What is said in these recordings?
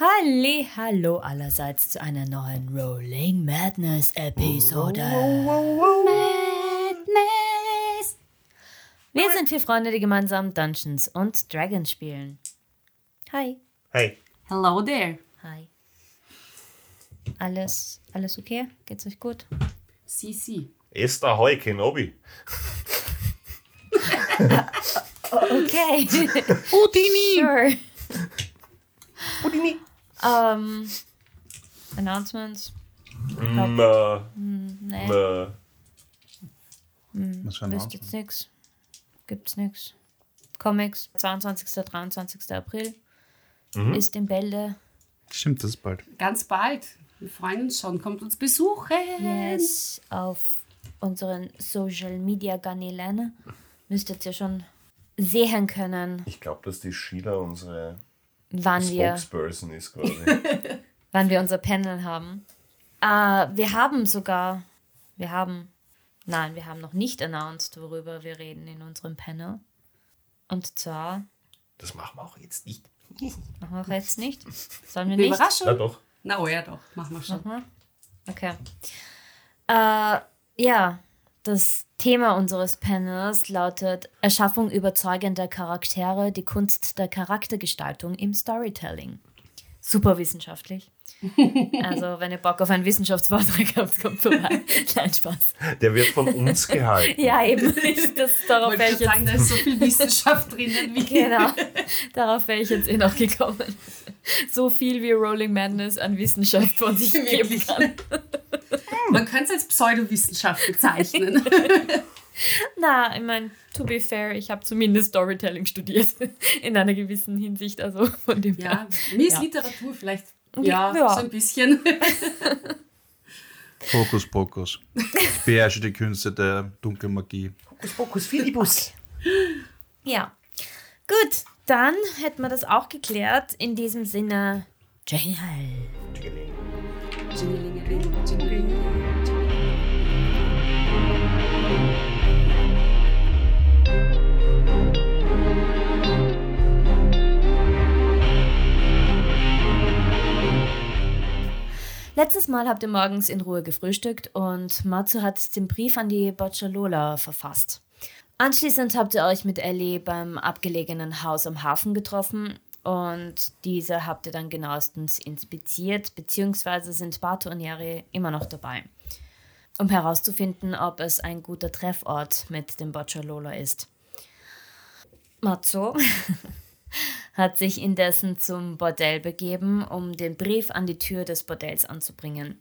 Halli, hallo allerseits zu einer neuen Rolling Madness Episode. Madness. Wir sind vier Freunde, die gemeinsam Dungeons und Dragons spielen. Hi. Hey. Hello there. Hi. Alles, alles okay? Geht's euch gut? CC. Esther Hoi Kenobi. Okay. Houdini. sure. Ähm, Announcements? Mm, äh, Nee, ein wisst Name? jetzt nix. Gibt's nix. Comics, 22. 23. April. Ist in Bälde. Stimmt, das ist bald. Ganz bald. Wir freuen uns schon. Kommt uns besuchen. Yes, auf unseren Social Media Kanälen müsstet ihr schon sehen können, ich glaube, dass die Sheila unsere wann wir, Spokesperson ist quasi. wann wir unser Panel haben. Äh, wir haben sogar, wir haben, nein, wir haben noch nicht announced, worüber wir reden in unserem Panel. Und zwar, Das machen wir auch jetzt nicht. machen wir jetzt nicht. Sollen wir nicht? Überraschung. Na doch. Na, oh ja, doch. Machen wir schon. Okay. Äh, ja, das Thema unseres Panels lautet Erschaffung überzeugender Charaktere, die Kunst der Charaktergestaltung im Storytelling. Super wissenschaftlich. Also, wenn ihr Bock auf einen Wissenschaftsvortrag habt, kommt vorbei. Nein, Spaß. Der wird von uns gehalten. Ja, eben. Das, darauf Wollte wäre ich ich sagen, jetzt, da ist so viel Wissenschaft drinnen wie. genau, darauf wäre ich jetzt eh noch gekommen. So viel wie Rolling Madness an Wissenschaft von sich geben kann. Man könnte es als Pseudowissenschaft bezeichnen. Na, ich meine, to be fair, ich habe zumindest Storytelling studiert. In einer gewissen Hinsicht. Also von dem ja, her. mir ist Ja. Literatur vielleicht. Ja, Ja. so ein bisschen. Fokus, Pokus. Ich beherrsche die Künste der dunklen Magie. Fokus Filibus. Ja. Gut, dann hätten wir das auch geklärt. In diesem Sinne, Jingle. Jingeling. Letztes Mal habt ihr morgens in Ruhe gefrühstückt und Matsu hat den Brief an die Bocciolola verfasst. Anschließend habt ihr euch mit Ellie beim abgelegenen Haus am Hafen getroffen und diese habt ihr dann genauestens inspiziert, beziehungsweise sind Bato und Yari immer noch dabei, um herauszufinden, ob es ein guter Treffort mit dem Bocciolola ist. Matsu hat sich indessen zum Bordell begeben, um den Brief an die Tür des Bordells anzubringen.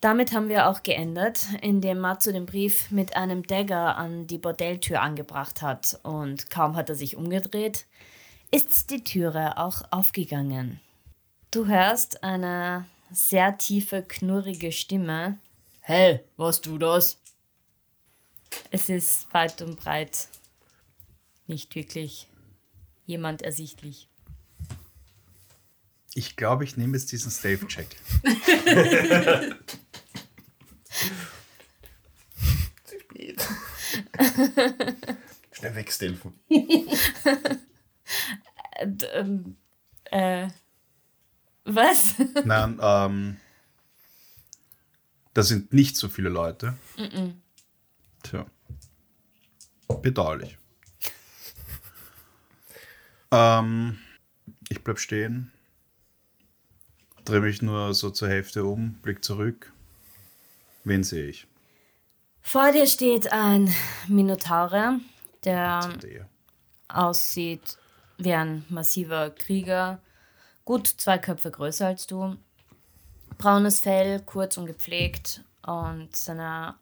Damit haben wir auch geändert, indem Matsu den Brief mit einem Dagger an die Bordelltür angebracht hat und kaum hat er sich umgedreht, ist die Türe auch aufgegangen. Du hörst eine sehr tiefe, knurrige Stimme. Hey, was du das? Es ist weit und breit nicht wirklich jemand ersichtlich. Ich glaube, ich nehme jetzt diesen Stave-Check. Schnell wegstelfen. D ähm, äh, was? Nein, ähm, da sind nicht so viele Leute. Tja. Bedauerlich. ähm, ich bleib stehen. Drehe mich nur so zur Hälfte um, blick zurück. Wen sehe ich? Vor dir steht ein Minotaure, der aussieht wie ein massiver Krieger, gut zwei Köpfe größer als du. Braunes Fell, kurz und gepflegt und seine,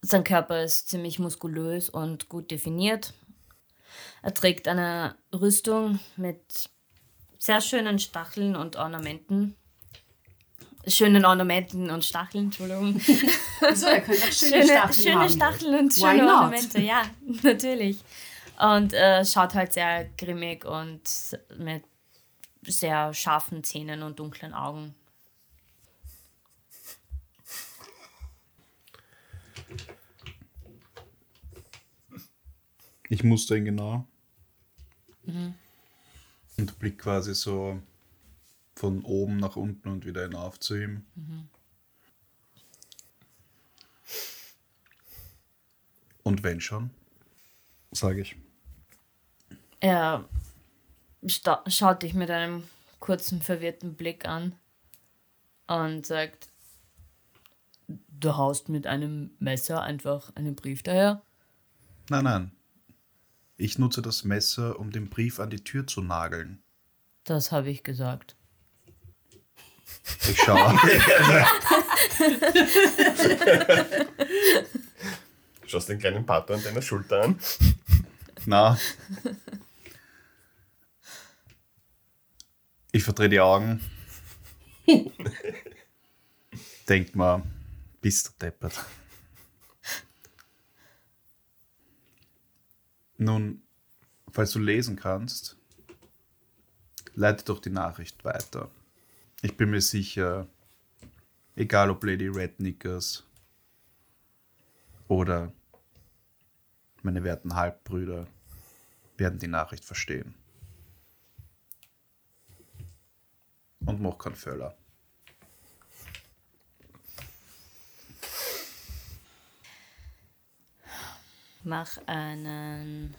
sein Körper ist ziemlich muskulös und gut definiert. Er trägt eine Rüstung mit sehr schönen Stacheln und Ornamenten. Schönen Ornamenten und Stacheln, Entschuldigung. So, er könnte auch schöne, schöne, Stacheln schöne haben. Stacheln und Why schöne not? Ornamente, ja, natürlich. Und äh, schaut halt sehr grimmig und mit sehr scharfen Zähnen und dunklen Augen. Ich muster ihn genau. Und blick quasi so von oben nach unten und wieder hinauf zu ihm. Und wenn schon, sage ich. Er sta- schaut dich mit einem kurzen, verwirrten Blick an und sagt, du haust mit einem Messer einfach einen Brief daher. Nein, nein. Ich nutze das Messer, um den Brief an die Tür zu nageln. Das habe ich gesagt. Ich schaue. Schaust den kleinen Pater an deiner Schulter an. Na. Ich verdrehe die Augen. Denkt mal, bist du deppert. Nun, falls du lesen kannst, leite doch die Nachricht weiter. Ich bin mir sicher, egal ob Lady Rednickers oder meine werten Halbbrüder werden die Nachricht verstehen. Und mach keinen Fehler. Mach einen.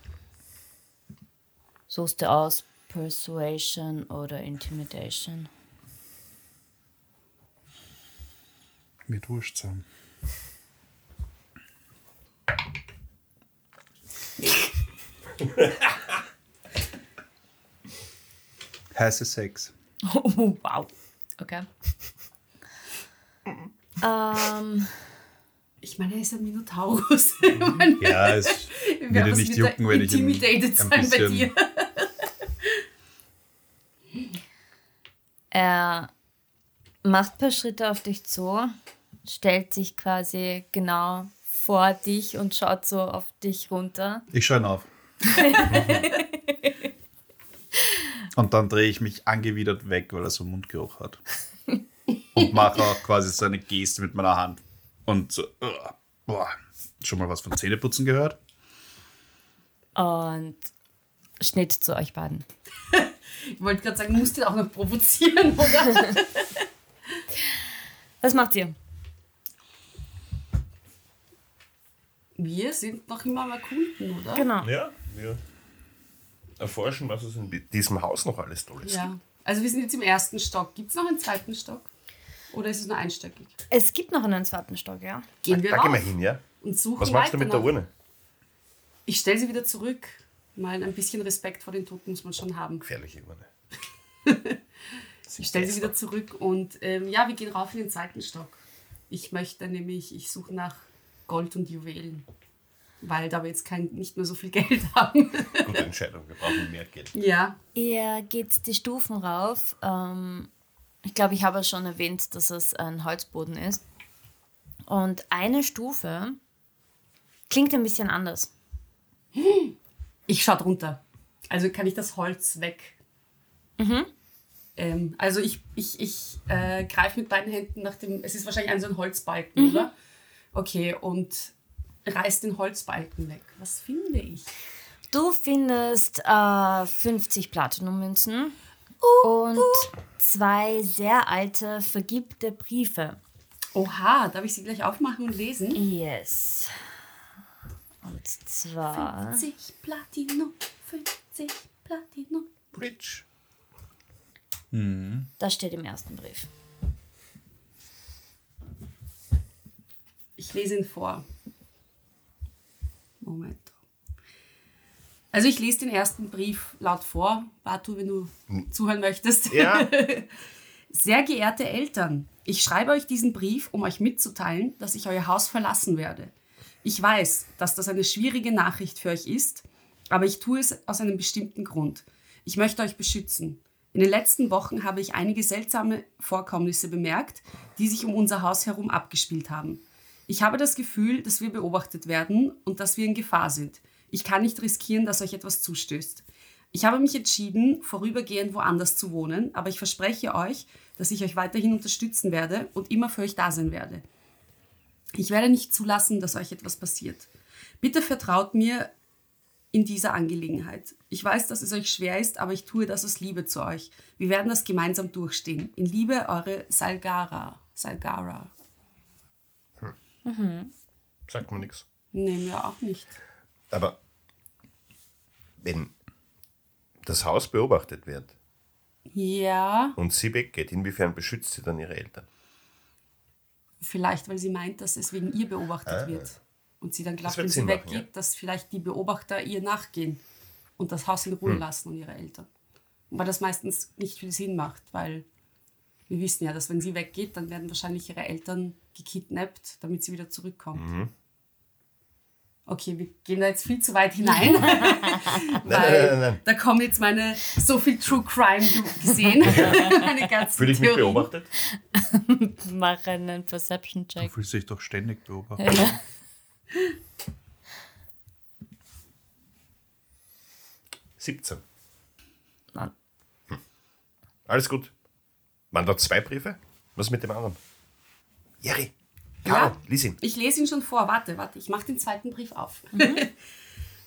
Suchst du aus Persuasion oder Intimidation? Mit Wurscht sein. Heiße Sex. Oh, wow. Okay. ähm, Ich meine, er ist ein Minotaurus. Meine, Ja, es würde nicht jucken, wenn ich ein- intimidated ein sein bei dir. er macht ein paar Schritte auf dich zu, stellt sich quasi genau vor dich und schaut so auf dich runter. Ich schaue ihn auf. Und dann drehe ich mich angewidert weg, weil er so einen Mundgeruch hat. Und mache auch quasi so eine Geste mit meiner Hand. Und so, uh, boah, schon mal was von Zähneputzen gehört? Und Schnitt zu euch beiden. Ich wollte gerade sagen, musst du auch noch provozieren, oder? Was macht ihr? Wir sind noch immer am Erkunden, oder? Genau. Ja, wir erforschen, was es in diesem Haus noch alles Tolles gibt. Ja. Also wir sind jetzt im ersten Stock. Gibt es noch einen zweiten Stock? Oder ist es nur einstöckig? Es gibt noch einen zweiten Stock, ja. Gehen wir Da rauf gehen wir hin, ja? und suchen Was machst du mit der Urne? Ich stelle sie wieder zurück. Mal ein bisschen Respekt vor den Toten muss man schon haben. Gefährliche Urne. Ich stelle sie wieder zurück und ähm, ja, wir gehen rauf in den zweiten Stock. Ich möchte nämlich, ich suche nach Gold und Juwelen. Weil da wir jetzt kein, nicht mehr so viel Geld haben. Gute Entscheidung, wir brauchen mehr Geld. ja. Ihr geht die Stufen rauf. Ähm, ich glaube, ich habe schon erwähnt, dass es ein Holzboden ist. Und eine Stufe klingt ein bisschen anders. Ich schaue drunter. Also kann ich das Holz weg. Ähm, also ich, ich, ich äh, greife mit beiden Händen nach dem. Es ist wahrscheinlich ein so ein Holzbalken, oder? Okay, und reiß den Holzbalken weg. Was finde ich? Du findest äh, 50 Platinum-Münzen und zwei sehr alte, vergilbte Briefe. Oha, darf ich sie gleich aufmachen und lesen? Yes. Und zwar. 50 Platinum, 50 Platinum. Bridge. Das steht im ersten Brief. Ich lese ihn vor. Moment. Also ich lese den ersten Brief laut vor. Batu, wenn du zuhören möchtest. Ja, Sehr geehrte Eltern, ich schreibe euch diesen Brief, um euch mitzuteilen, dass ich euer Haus verlassen werde. Ich weiß, dass das eine schwierige Nachricht für euch ist, aber ich tue es aus einem bestimmten Grund. Ich möchte euch beschützen. In den letzten Wochen habe ich einige seltsame Vorkommnisse bemerkt, die sich um unser Haus herum abgespielt haben. Ich habe das Gefühl, dass wir beobachtet werden und dass wir in Gefahr sind. Ich kann nicht riskieren, dass euch etwas zustößt. Ich habe mich entschieden, vorübergehend woanders zu wohnen, aber ich verspreche euch, dass ich euch weiterhin unterstützen werde und immer für euch da sein werde. Ich werde nicht zulassen, dass euch etwas passiert. Bitte vertraut mir, in dieser Angelegenheit. Ich weiß, dass es euch schwer ist, aber ich tue das aus Liebe zu euch. Wir werden das gemeinsam durchstehen. In Liebe, eure Salgara. Salgara. Sagt man nichts. Nee, mir auch nicht. Aber wenn das Haus beobachtet wird Ja, und sie weggeht, inwiefern beschützt sie dann ihre Eltern? vielleicht, weil sie meint, dass es wegen ihr beobachtet wird. Und sie dann glaubt, wenn sie weggeht, ja. dass vielleicht die Beobachter ihr nachgehen und das Haus in Ruhe Hm. lassen und ihre Eltern. Weil das meistens nicht viel Sinn macht, weil wir wissen ja, dass wenn sie weggeht, dann werden wahrscheinlich ihre Eltern gekidnappt, damit sie wieder zurückkommt. Mhm. Okay, wir gehen da jetzt viel zu weit hinein. Nein, weil nein, nein, nein. Da kommen jetzt meine so viel True Crime gesehen. meine ganzen Fühle ich mich Theorien. beobachtet? Mach einen Du Perception-Check. fühlst dich doch ständig beobachtet. Ja. Siebzehn. Nein. Alles gut. Waren da zwei Briefe? Was mit dem anderen? Jerry. Caro, Ja. lies ihn. Ich lese ihn schon vor. Warte, warte, ich mache den zweiten Brief auf.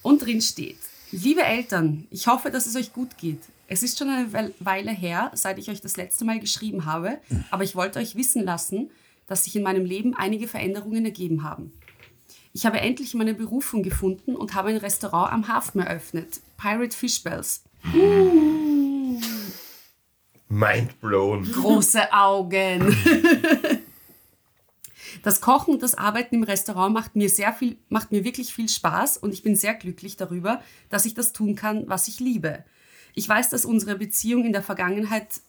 Und drin steht: Liebe Eltern, ich hoffe, dass es euch gut geht. Es ist schon eine Weile her, seit ich euch das letzte Mal geschrieben habe, aber ich wollte euch wissen lassen, dass sich in meinem Leben einige Veränderungen ergeben haben. Ich habe endlich meine Berufung gefunden und habe ein Restaurant am Hafen eröffnet. Pirate Fish Bells. Mind blown. große Augen. Das Kochen und das Arbeiten im Restaurant macht mir sehr viel, macht mir wirklich viel Spaß und ich bin sehr glücklich darüber, dass ich das tun kann, was ich liebe. Ich weiß, dass unsere Beziehung in der Vergangenheit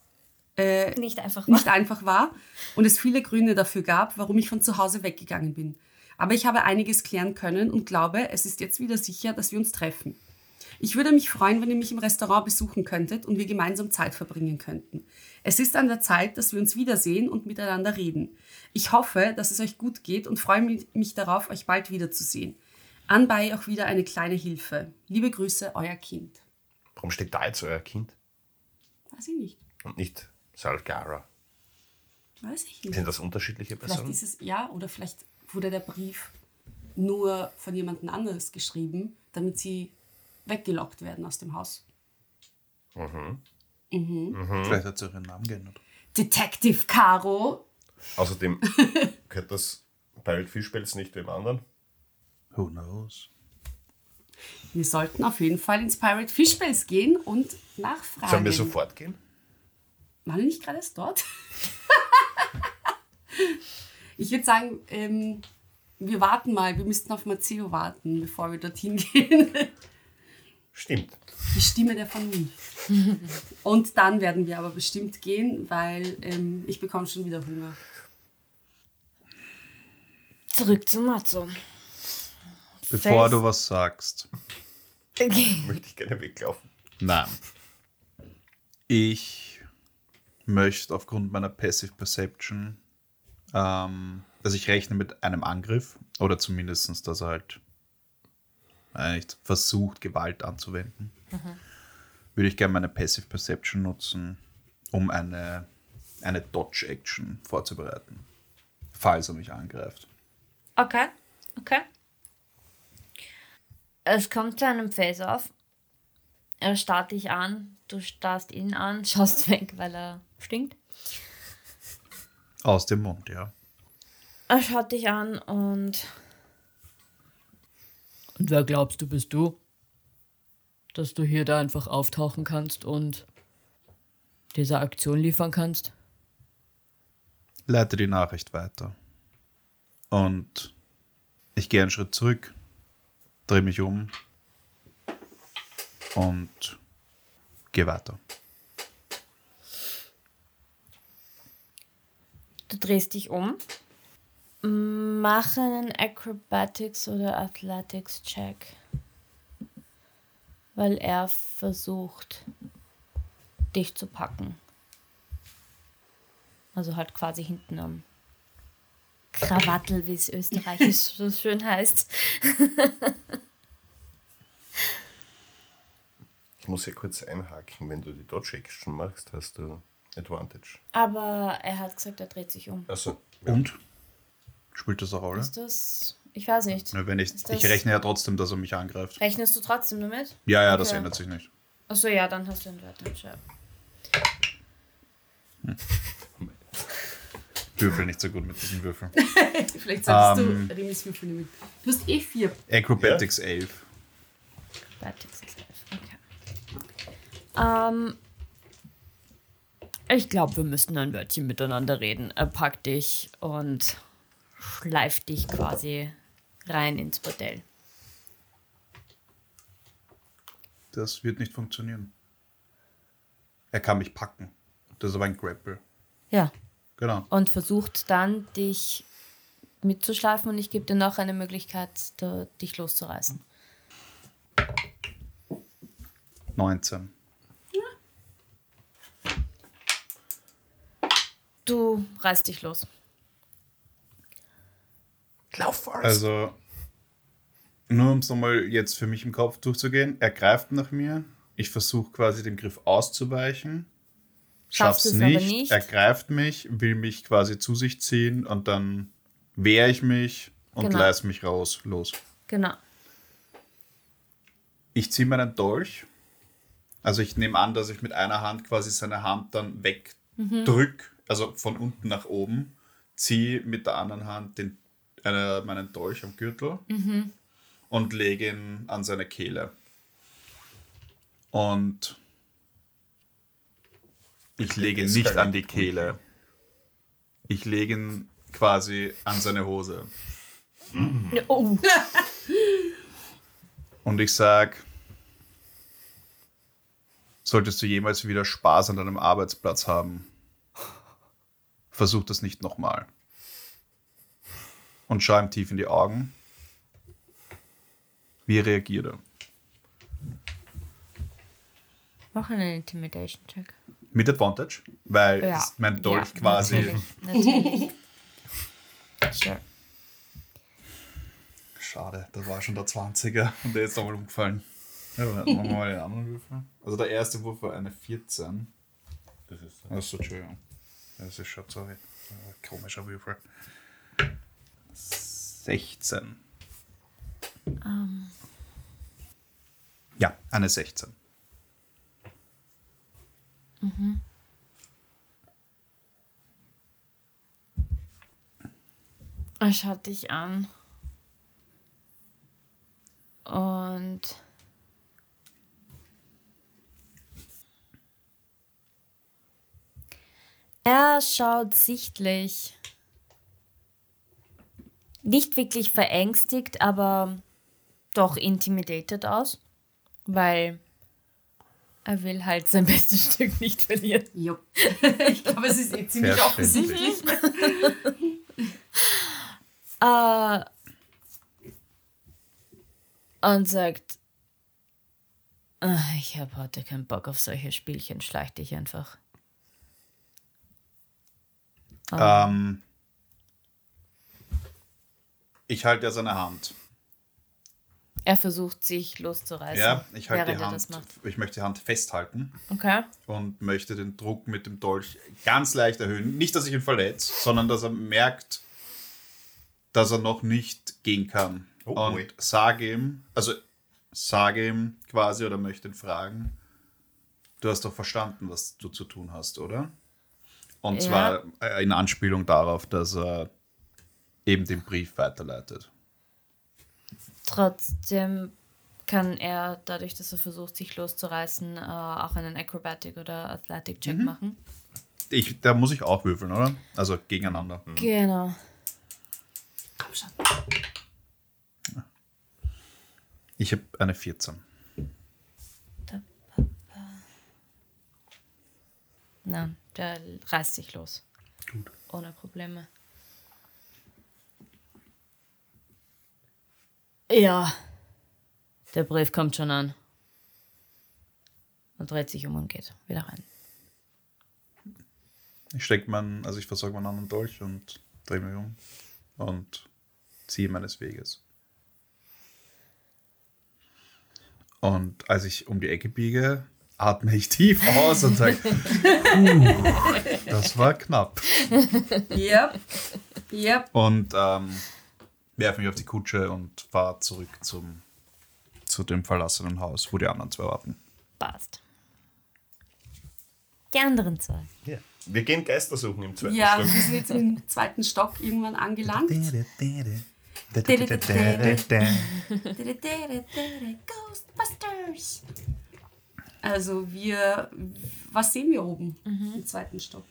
Nicht einfach nicht einfach war und es viele Gründe dafür gab, warum ich von zu Hause weggegangen bin. Aber ich habe einiges klären können und glaube, es ist jetzt wieder sicher, dass wir uns treffen. Ich würde mich freuen, wenn ihr mich im Restaurant besuchen könntet und wir gemeinsam Zeit verbringen könnten. Es ist an der Zeit, dass wir uns wiedersehen und miteinander reden. Ich hoffe, dass es euch gut geht und freue mich, darauf, euch bald wiederzusehen. Anbei auch wieder eine kleine Hilfe. Liebe Grüße, euer Kind. Warum steht da jetzt euer Kind Weiß ich nicht. und nicht Salgara? Weiß ich nicht. Sind das unterschiedliche Vielleicht Personen? ist es, ja, oder vielleicht wurde der Brief nur von jemandem anderes geschrieben, damit sie weggelockt werden aus dem Haus. Vielleicht hat sie ihren Namen geändert. Detective Caro. Außerdem gehört das Pirate Fischpelz nicht dem anderen. Who knows? Wir sollten auf jeden Fall ins Pirate Fish Base gehen und nachfragen. Sollen wir sofort gehen? Waren wir nicht gerade erst dort? ich würde sagen, ähm, wir warten mal. Wir müssten auf Matteo warten, bevor wir dorthin gehen. Stimmt. Die Stimme der Vernunft. Und dann werden wir aber bestimmt gehen, weil ähm, ich bekomme schon wieder Hunger. Zurück zu Matzo. Bevor Fels- du was sagst. Okay. Möchte ich gerne weglaufen. Nein. Ich möchte aufgrund meiner Passive Perception, ähm, also ich rechne mit einem Angriff oder zumindest, dass er halt äh, versucht, Gewalt anzuwenden. Würde ich gerne meine Passive Perception nutzen, um eine, eine Dodge-Action vorzubereiten, falls er mich angreift. Okay, okay. Es kommt zu einem Face-Off. Er starrt dich an, du starrst ihn an, schaust weg, weil er stinkt. Aus dem Mund, ja. Er schaut dich an und. Und wer glaubst du, bist du? Dass du hier da einfach auftauchen kannst und diese Aktion liefern kannst? leite die Nachricht weiter. Und ich gehe einen Schritt zurück, drehe mich um und gehe weiter. Du drehst dich um. Mach einen Acrobatics oder Athletics Check. Weil er versucht, dich zu packen. Also halt quasi hinten am Krawattel, wie es österreichisch so schön heißt. Ich muss hier kurz einhaken. Wenn du die Dodge Action machst, hast du Advantage. Aber er hat gesagt, er dreht sich um. Also, Und? Spielt das eine Rolle? Ist das Ich weiß nicht. Ja, wenn ich, Ist das- ich rechne ja trotzdem, dass er mich angreift. Rechnest du trotzdem damit? Ja, ja, das Okay. ändert sich nicht. Achso, ja, dann hast du einen Advantage. Ja. Würfel nicht so gut mit diesen Würfeln. Vielleicht solltest Ähm. du Remis Würfel nehmen. Du hast eh vier. Acrobatics 11. Athletics ist elf, Okay. Ähm, ich glaube, wir müssten ein Wörtchen miteinander reden. Er packt dich und schleift dich quasi rein ins Bordell. Das wird nicht funktionieren. Er kann mich packen. Das ist aber ein Grapple. Ja. Genau. Und versucht dann, dich mitzuschleifen und ich gebe dir noch eine Möglichkeit, da, dich loszureißen. 19. Du reißt dich los. Lauf, Forrest. Also, nur um es nochmal jetzt für mich im Kopf durchzugehen, er greift nach mir. Ich versuche quasi dem Griff auszuweichen. Schaffst Schaff's es aber nicht. nicht. Er greift mich, will mich quasi zu sich ziehen und dann wehre ich mich und Genau. reiß mich raus, los. Genau. Ich ziehe meinen Dolch. Also ich nehme an, dass ich mit einer Hand quasi seine Hand dann wegdrück, also von unten nach oben, ziehe mit der anderen Hand den, äh, meinen Dolch am Gürtel und lege ihn an seine Kehle. Und ich lege ihn nicht an die Kehle. Ich lege ihn quasi an seine Hose. Oh. Und ich sag, solltest du jemals wieder Spaß an deinem Arbeitsplatz haben, versuch das nicht nochmal. Und schau ihm tief in die Augen. Wie reagiert er? Mach einen Intimidation-Check. Mit Advantage? Weil Ja. ist mein Dolch Ja, quasi. Natürlich. natürlich. sure. Schade, das war schon der 20er und der ist nochmal umgefallen. Ja, machen wir mal den anderen Würfel. Also der erste Wurf war eine 14. das ist Achso, Entschuldigung. Das ist schon, sorry. Äh, Komischer Würfel. 16. Ja, eine 16. Er schaut dich an. Und. Er schaut sichtlich nicht wirklich verängstigt, aber doch intimidated aus, weil er will halt sein bestes Stück nicht verlieren. Jo. ich glaube, es ist eh ziemlich offensichtlich. Äh, und sagt, "Ah, ich habe heute keinen Bock auf solche Spielchen, schleich dich einfach. Ähm, ich halte ja seine Hand. Er versucht sich loszureißen, Ja, ich halte die Hand. Ich möchte die Hand festhalten Okay. und möchte den Druck mit dem Dolch ganz leicht erhöhen. Nicht, dass ich ihn verletze, sondern dass er merkt, dass er noch nicht gehen kann. Oh, und ui. sage ihm, also sage ihm quasi oder möchte ihn fragen, du hast doch verstanden, was du zu tun hast, oder? Und Ja. zwar äh, in Anspielung darauf, dass er eben den Brief weiterleitet. Trotzdem kann er, dadurch, dass er versucht, sich loszureißen, äh, auch einen Acrobatic- oder Athletic-Check Mhm. machen. Ich, da muss ich auch würfeln, oder? Also gegeneinander. Genau. Komm schon. Ich habe eine 14. Na, der reißt sich los. Gut. Ohne Probleme. Ja. Der Brief kommt schon an. Und dreht sich um und geht wieder rein. Ich stecke meinen, also ich versorge meinen anderen Dolch und drehe mich um und ziehe meines Weges. Und als ich um die Ecke biege, atme ich tief aus und sage, das war knapp. Yep. Yep. Und ähm, werfe mich auf die Kutsche und fahre zurück zum, zu dem verlassenen Haus, wo die anderen zwei warten. Passt. Die anderen zwei. Ja. Wir gehen Geister suchen im zweiten Ja, Stock. wir sind jetzt im zweiten Stock irgendwann angelangt. Ghostbusters! Also wir, was sehen wir oben im zweiten Stock?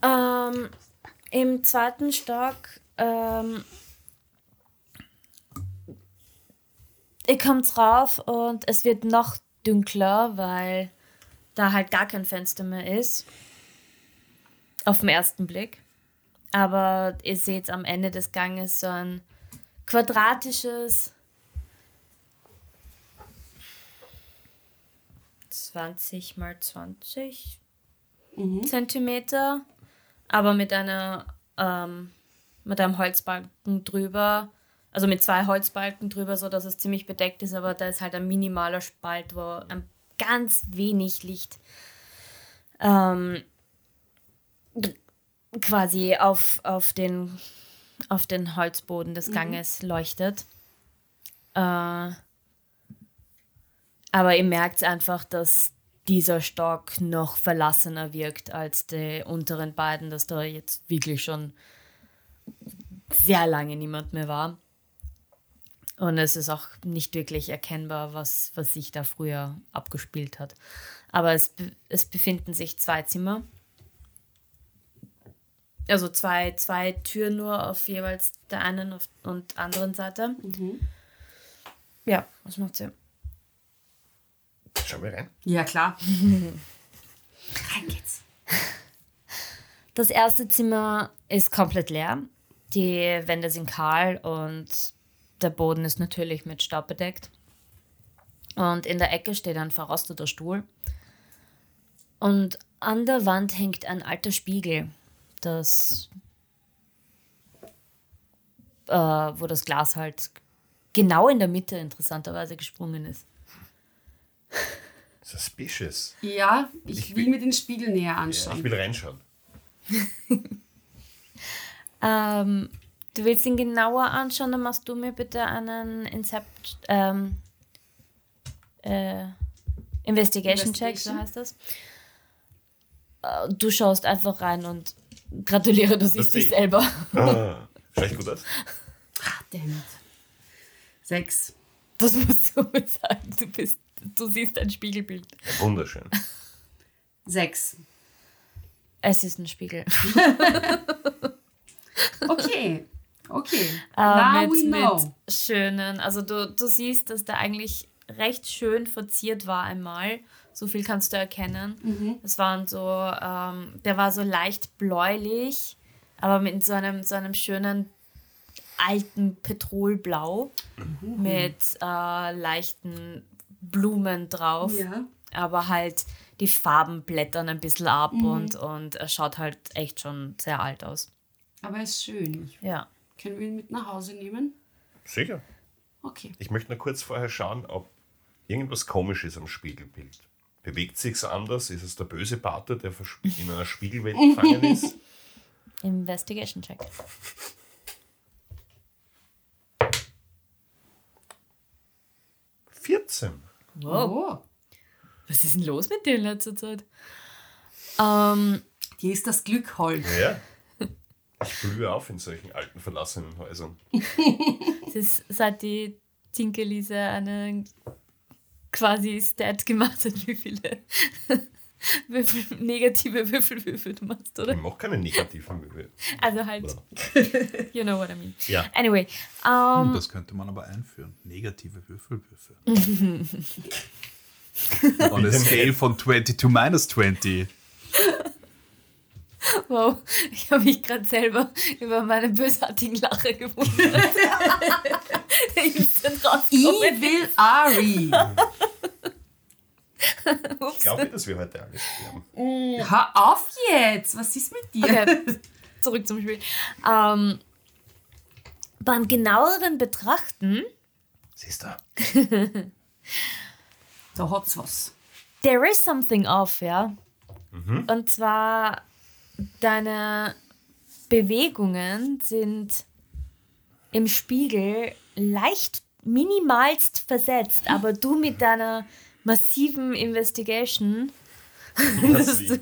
Ähm, Im zweiten Stock, ähm, ihr kommt rauf und es wird noch dünkler, weil da halt gar kein Fenster mehr ist. Auf den ersten Blick. Aber ihr seht am Ende des Ganges so ein quadratisches 20 mal 20 Zentimeter, aber mit einer ähm, mit einem Holzbalken drüber, also mit zwei Holzbalken drüber, so dass es ziemlich bedeckt ist, aber da ist halt ein minimaler Spalt, wo ein ganz wenig Licht ähm, quasi auf, auf, den, auf den Holzboden des Ganges leuchtet. Äh, aber ihr merkt einfach, dass dieser Stock noch verlassener wirkt als die unteren beiden, dass da jetzt wirklich schon sehr lange niemand mehr war. Und es ist auch nicht wirklich erkennbar, was, was sich da früher abgespielt hat. Aber es, es befinden sich zwei Zimmer. Also zwei, zwei Türen nur auf jeweils der einen und anderen Seite. Ja, was macht sie? Schauen wir rein. Ja, klar. Rein geht's. Das erste Zimmer ist komplett leer. Die Wände sind kahl und der Boden ist natürlich mit Staub bedeckt. Und in der Ecke steht ein verrosteter Stuhl. Und an der Wand hängt ein alter Spiegel, das, äh, wo das Glas halt genau in der Mitte interessanterweise gesprungen ist. Suspicious. Ja, ich, Ich will will- mir den Spiegel näher Ja, anschauen. ich will reinschauen. Ähm, du willst ihn genauer anschauen, dann machst du mir bitte einen Incept, ähm, äh, Investigation, Check, so heißt das. Äh, Du schaust einfach rein und gratuliere, du siehst dich ich. selber. Ah, schau ich gut aus? Ah, damn it. Sechs. Das musst du mir sagen. Du, bist, du siehst ein Spiegelbild. Wunderschön. Sechs. Es ist ein Spiegel. Okay. Okay. Äh, Now mit, we know. mit schönen, also du, du siehst, dass der eigentlich recht schön verziert war einmal. So viel kannst du erkennen. Es waren so, ähm, der war so leicht bläulich, aber mit so einem, so einem schönen alten Petrolblau mit äh, leichten Blumen drauf. Ja. Aber halt die Farben blättern ein bisschen ab und, und er schaut halt echt schon sehr alt aus. Aber er ist schön. Ja. Können wir ihn mit nach Hause nehmen? Sicher. Okay. Ich möchte nur kurz vorher schauen, ob irgendwas komisch ist am Spiegelbild. Bewegt sich's anders? Ist es der böse Pate, der in einer Spiegelwelt gefangen ist? Investigation Check. Vierzehn. Wow. Oh. Was ist denn los mit dir in letzter Zeit? Ähm, Hier ist das Glück Holz. Ja. Ich blühe auf in solchen alten, verlassenen Häusern. es ist, seit die Tinkelise eine quasi Stat gemacht hat, wie viele Würfel, negative Würfelwürfel du machst, Ich oder? mache keine negativen Möbel. Also halt, you know what I mean. Ja. Anyway, ähm, Das könnte man aber einführen. Negative Würfelwürfe. On a scale von 20 to minus 20. wow, ich habe mich gerade selber über meine bösartigen Lache gewundert. Evil Ari. Ich glaube, dass wir heute alle sterben. Hör auf jetzt. Was ist mit dir? Okay, zurück zum Spiel. Ähm, beim genaueren Betrachten, Siehst du? Da hat's was. there is something off, ja. Und zwar deine Bewegungen sind im Spiegel leicht minimalst versetzt, aber du mit deiner massiven Investigation Massiv.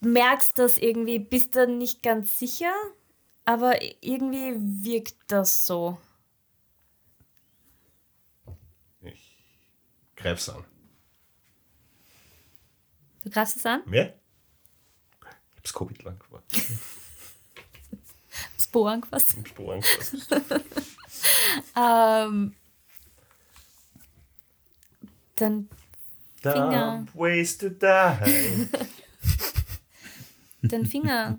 merkst das irgendwie, bist du nicht ganz sicher, aber irgendwie wirkt das so. Ich greif's an. Du greifst es an? Wer? Ich hab's Covid lang gemacht. Sporen was? Im Sporen gefasst. Ähm, dann, Finger. Dumb ways to die. dein Finger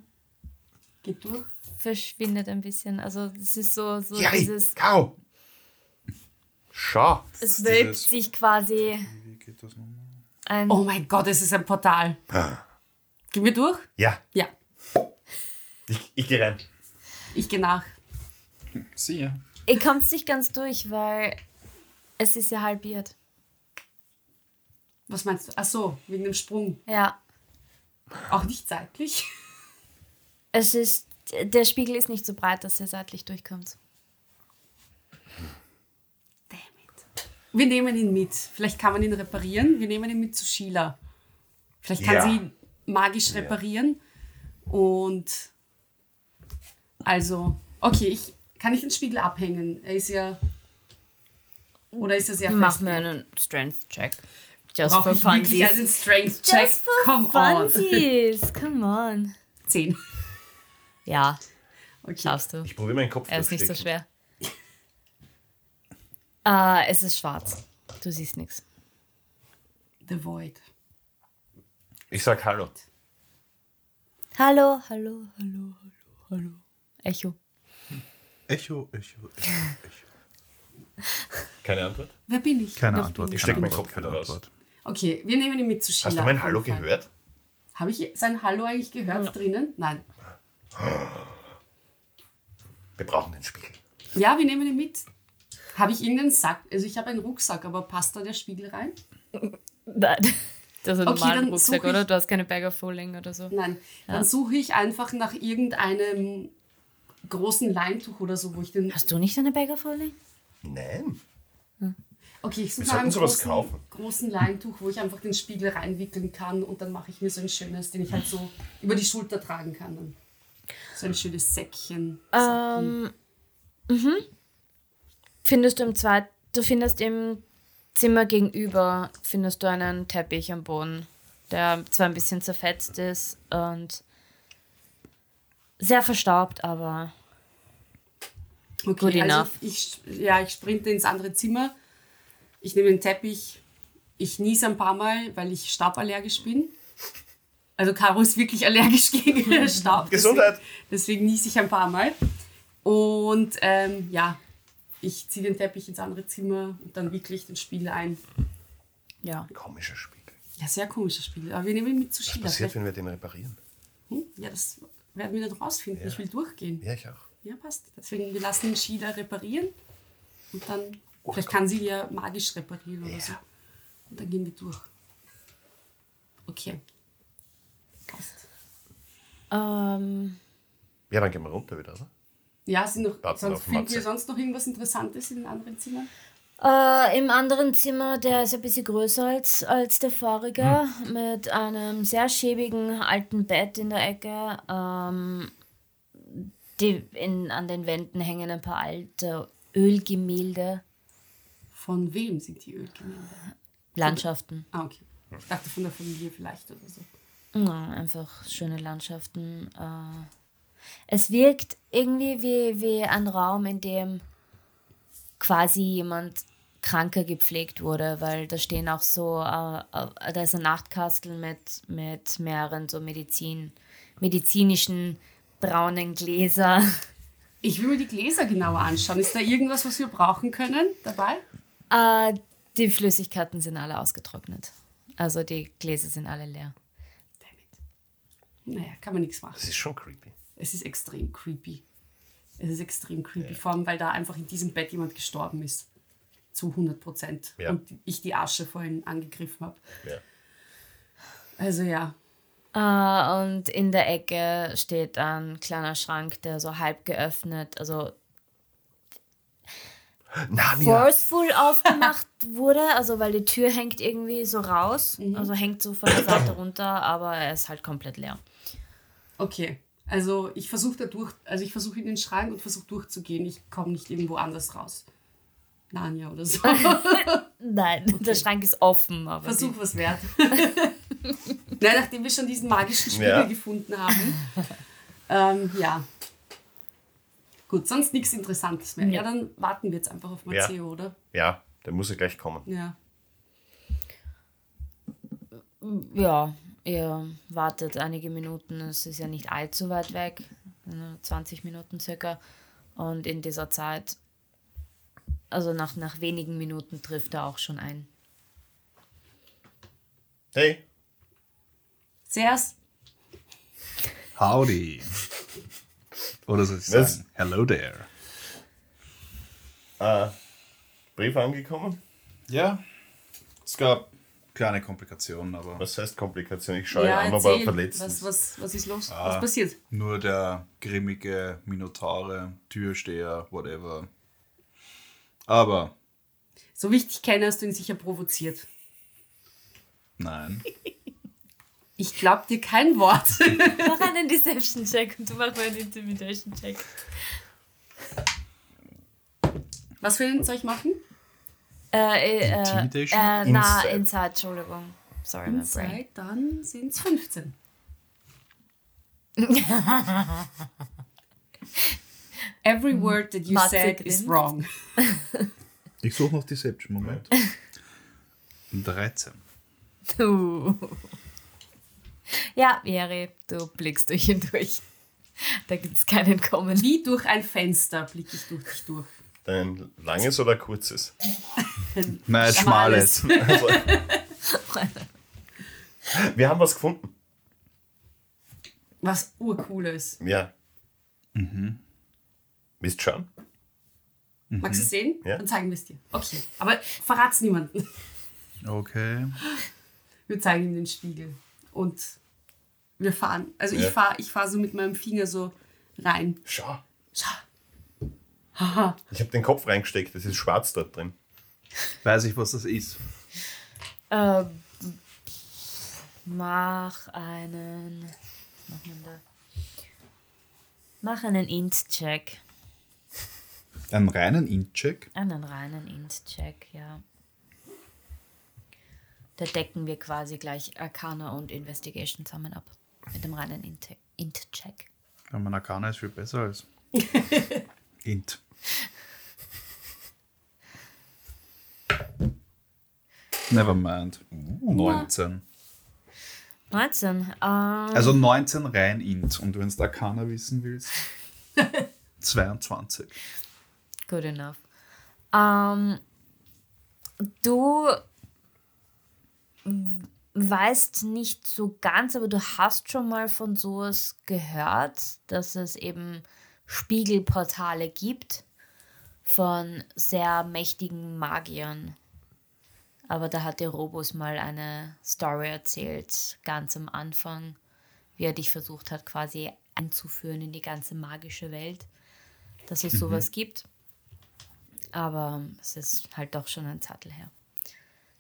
Geht durch. verschwindet ein bisschen. Also es ist so, so Ja, dieses, kau. Schau. es wölbt sich quasi Wie geht das nochmal? Ein... Oh mein Gott, es ist ein Portal. Gehen wir durch? Ja, Ja. ich, ich geh rein. Ich gehe nach. Siehe. Ihr kommt nicht ganz durch, weil es ist ja halbiert. Was meinst du? Ach so, wegen dem Sprung. Ja, Auch nicht seitlich. es ist, der Spiegel ist nicht so breit, dass er seitlich durchkommt. Damn it. Wir nehmen ihn mit. Vielleicht kann man ihn reparieren. Wir nehmen ihn mit zu Sheila. Vielleicht kann Ja. sie ihn magisch reparieren. Und also, okay, ich kann ich den Spiegel abhängen. Er ist ja. Oder ist er sehr Mach fest? mir einen Strength-Check. Just Brauche for ich wirklich funsies. einen Strength-Check? Just for Come on. funsies. Come on. Zehn. Ja, Okay. schaffst du. Ich probiere meinen Kopf Er ist nicht so schwer. Äh, es ist schwarz. Du siehst nichts. The Void. Ich sag Hallo. Hallo, hallo, hallo, hallo, hallo. Echo. Echo, Echo, Echo, Echo. Keine Antwort? Wer bin ich? Keine Wer Antwort. ich? steck keine meinen Kopf keine wieder raus. Antwort. Okay, wir nehmen ihn mit zu Sheila. Hast du mein Hallo gehört? Habe ich sein Hallo eigentlich gehört drinnen? Nein. Wir brauchen den Spiegel. Ja, wir nehmen ihn mit. Habe ich irgendeinen Sack? Also ich habe einen Rucksack, aber passt da der Spiegel rein? Nein. Das ist ein Okay, normaler dann Rucksack, suche ich- oder? Du hast keine Bag of Holding oder so. Nein. Dann suche ich einfach nach irgendeinem großen Leintuch oder so, wo ich den. Hast du nicht eine Bag of Holding? Nein. Okay, ich suche nach einem großen, kaufen. großen Leintuch, wo ich einfach den Spiegel reinwickeln kann und dann mache ich mir so ein schönes, den ich halt so über die Schulter tragen kann. Dann. So ein schönes Säckchen. Ähm, mhm. Findest du im zweiten, du findest im Zimmer gegenüber, findest du einen Teppich am Boden, der zwar ein bisschen zerfetzt ist und sehr verstaubt, aber Okay, Good also enough. Ich, ja, ich sprinte ins andere Zimmer. Ich nehme den Teppich. Ich niese ein paar Mal, weil ich stauballergisch bin. Also Caro ist wirklich allergisch gegen Staub. Gesundheit. Deswegen, deswegen niese ich ein paar Mal. Und ähm, ja, ich ziehe den Teppich ins andere Zimmer und dann wickle ich den Spiegel ein. ja. Komischer Spiegel. Ja, sehr komischer Spiegel. Aber wir nehmen ihn mit zu Was Sheila. passiert, wenn wir den reparieren? Hm? Ja, das werden wir dann rausfinden. Ich will durchgehen. Ja, ich auch. Ja, passt. Deswegen, wir lassen Sheila reparieren und dann, vielleicht kann sie ja magisch reparieren oder so. Und dann gehen wir durch. Okay. Passt. Ähm, Ja, dann gehen wir runter wieder, oder? Ja, sind noch, sonst finden wir sonst noch irgendwas Interessantes in den anderen Zimmern? Äh, Im anderen Zimmer, der ist ein bisschen größer als, als der vorige, mit einem sehr schäbigen alten Bett in der Ecke. Ähm, die in, an den Wänden hängen ein paar alte Ölgemälde, Von wem sind die Ölgemälde? Landschaften. Ah, okay. Ich dachte von der Familie vielleicht oder so. Ja, einfach schöne Landschaften. Äh, es wirkt irgendwie wie, wie ein Raum, in dem quasi jemand kranker gepflegt wurde, weil da stehen auch so, äh, äh, da ist ein Nachtkastel mit, mit mehreren so Medizin, medizinischen braunen Gläser. Ich will mir die Gläser genauer anschauen. Ist da irgendwas, was wir brauchen können dabei? Äh, die Flüssigkeiten sind alle ausgetrocknet. Also die Gläser sind alle leer. Naja, kann man nichts machen. Das ist schon creepy. Es ist extrem creepy. Es ist extrem creepy, vor allem weil da einfach in diesem Bett jemand gestorben ist. Zu 100 Prozent. Ja. Und ich die Asche vorhin angegriffen habe. Ja. Also ja, Äh, und in der Ecke steht ein kleiner Schrank, der so halb geöffnet, also Narnia. forceful aufgemacht wurde, also weil die Tür hängt irgendwie so raus, also hängt so von der Seite runter, aber er ist halt komplett leer. okay. Also ich versuche da durch, also ich versuche in den Schrank und versuche durchzugehen. Ich komme nicht irgendwo anders raus. Narnia oder so. Nein, der Schrank ist offen, aber Versuch was wert. Na, nachdem wir schon diesen magischen Spiegel Ja. gefunden haben. ähm, ja. Gut, sonst nichts Interessantes mehr. Ja, dann warten wir jetzt einfach auf Ja. Matteo, oder? Ja, der muss ja gleich kommen. Ja. ja, ihr wartet einige Minuten, es ist ja nicht allzu weit weg, ne, 20 Minuten circa, und in dieser Zeit, also nach, nach wenigen Minuten trifft er auch schon ein. Hey, Zuerst, Howdy. Oder soll ich Was? sagen, hello there. äh, Brief angekommen? Ja, es gab kleine Komplikationen, aber Was heißt Komplikation? Ich schaue ja, an, ob er verletzt Was, ist. was, was ist los? Ah. Was passiert? nur der grimmige Minotaure, Türsteher, whatever. Aber So wie ich dich kenne, hast du ihn sicher provoziert. nein. Ich glaub dir kein Wort. Mach einen Deception-Check und du mach mal einen Intimidation-Check. Was für einen soll ich machen? Äh, äh, Intimidation? Äh, na, Inside. Inside, Entschuldigung. Sorry, my brain. Inside, dann sind es 15. Every word that you Matze said is grinst. wrong. Ich suche noch Deception, Moment. 13. Uh. Ja, Eri, du blickst durch ihn durch. Da gibt's kein Entkommen. Wie durch ein Fenster blicke ich durch dich durch. Dein langes oder kurzes? Nein, schmales. Also, wir haben was gefunden. Was urcooles. Ja. Mhm. Wisst schauen? Magst du es sehen? Ja. Dann zeigen wir es dir. Okay. Aber verrat's niemanden. Okay. Wir zeigen ihm den Spiegel. Und wir fahren. Also Ja. ich fahre ich fahr so mit meinem Finger so rein. Schau. Schau. Haha. Ich habe den Kopf reingesteckt, es ist schwarz dort drin. Weiß ich, was das ist. Äh, mach einen. Mach einen Int-Check. Einen reinen Int-Check. Einen reinen Int-Check, ja. Da decken wir quasi gleich Arcana und Investigation zusammen ab. Mit dem reinen Int- Int-Check. Ja, mein Arcana ist viel besser als Int. Never mind. 19. 19. Ähm, Also 19 rein Int. Und wenn du Arcana wissen willst, 22. Good enough. Ähm, du weißt nicht so ganz, aber du hast schon mal von sowas gehört, dass es eben Spiegelportale gibt von sehr mächtigen Magiern. Aber da hat dir Robus mal eine Story erzählt, ganz am Anfang, wie er dich versucht hat, quasi einzuführen in die ganze magische Welt, dass es sowas gibt. Aber es ist halt doch schon ein Zettel her.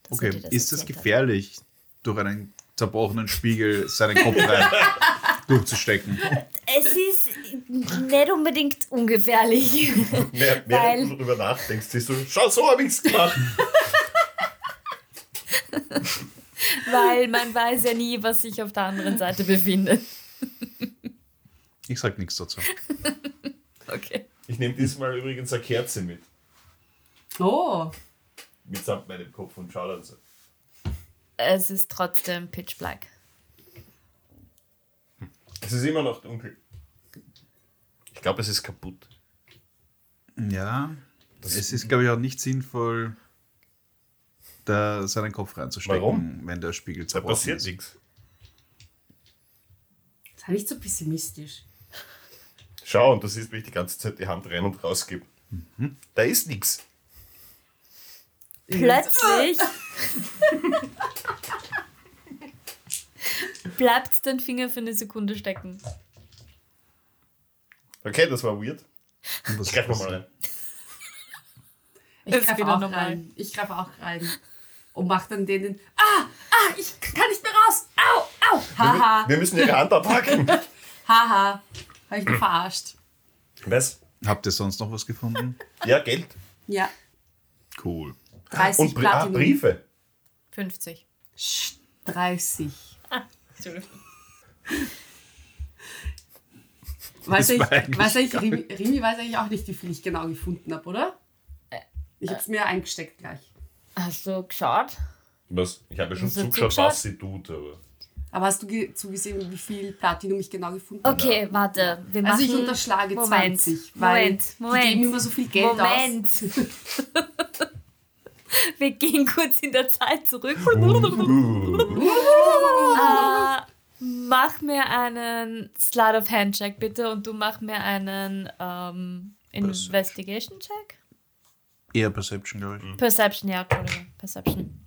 dass er Okay, das ist es erzählt hat. gefährlich, durch einen zerbrochenen Spiegel seinen Kopf rein durchzustecken? Es nicht unbedingt ungefährlich. Wer, Weil- während du darüber nachdenkst, siehst du, schau, so habe ich es gemacht. weil man weiß ja nie, was sich auf der anderen Seite befindet. Ich sag nichts dazu. Okay. Ich nehme diesmal übrigens eine Kerze mit. Oh, Mitsamt meinem Kopf und schau dann so. Es ist trotzdem pitch black. Es ist immer noch dunkel. Ich glaube, es ist kaputt. Ja, es ist, glaube ich, auch nicht sinnvoll, da seinen Kopf reinzustecken, Warum? wenn der Spiegel Da zerbrochen passiert ist. nichts. sei nicht so pessimistisch. Schau, und du siehst, wie ich die ganze Zeit die Hand rein und raus gebe. Da ist nichts. Plötzlich bleibt dein Finger für eine Sekunde stecken. Okay, das war weird. Ich greif ist mal rein. Ich greife auch normal. rein. Ich greife auch rein. Und mach dann den. Ah, ah, ich kann nicht mehr raus. Au, au. Haha, Wir müssen ihre Hand abhaken. haha. Habe ich mich verarscht. Was? Habt ihr sonst noch was gefunden? Ja, Geld. Ja, Cool. 30 Und Bri ah, Platinum. Briefe. 50. Sch, 30. Weiß ich, weiß ich, Rimi, Rimi weiß eigentlich auch nicht, wie viel ich genau gefunden habe, oder? Äh, Ich habe es mir eingesteckt gleich. Hast du geschaut? Was? Ich habe ja schon zugeschaut, zugeschaut? was sie tut, aber. Aber hast du ge- zugesehen, wie viel Platinum ich genau gefunden habe? Okay, warte. Wir machen Also ich unterschlage Moment, 20, weil Moment, Moment. die geben immer so viel Geld Moment. aus. Wir gehen kurz in der Zeit zurück. Uh. mach mir einen Slide of Hand Check bitte und du mach mir einen ähm, Investigation Check. Eher Perception, glaube ich. Perception, ja, Entschuldigung. Perception.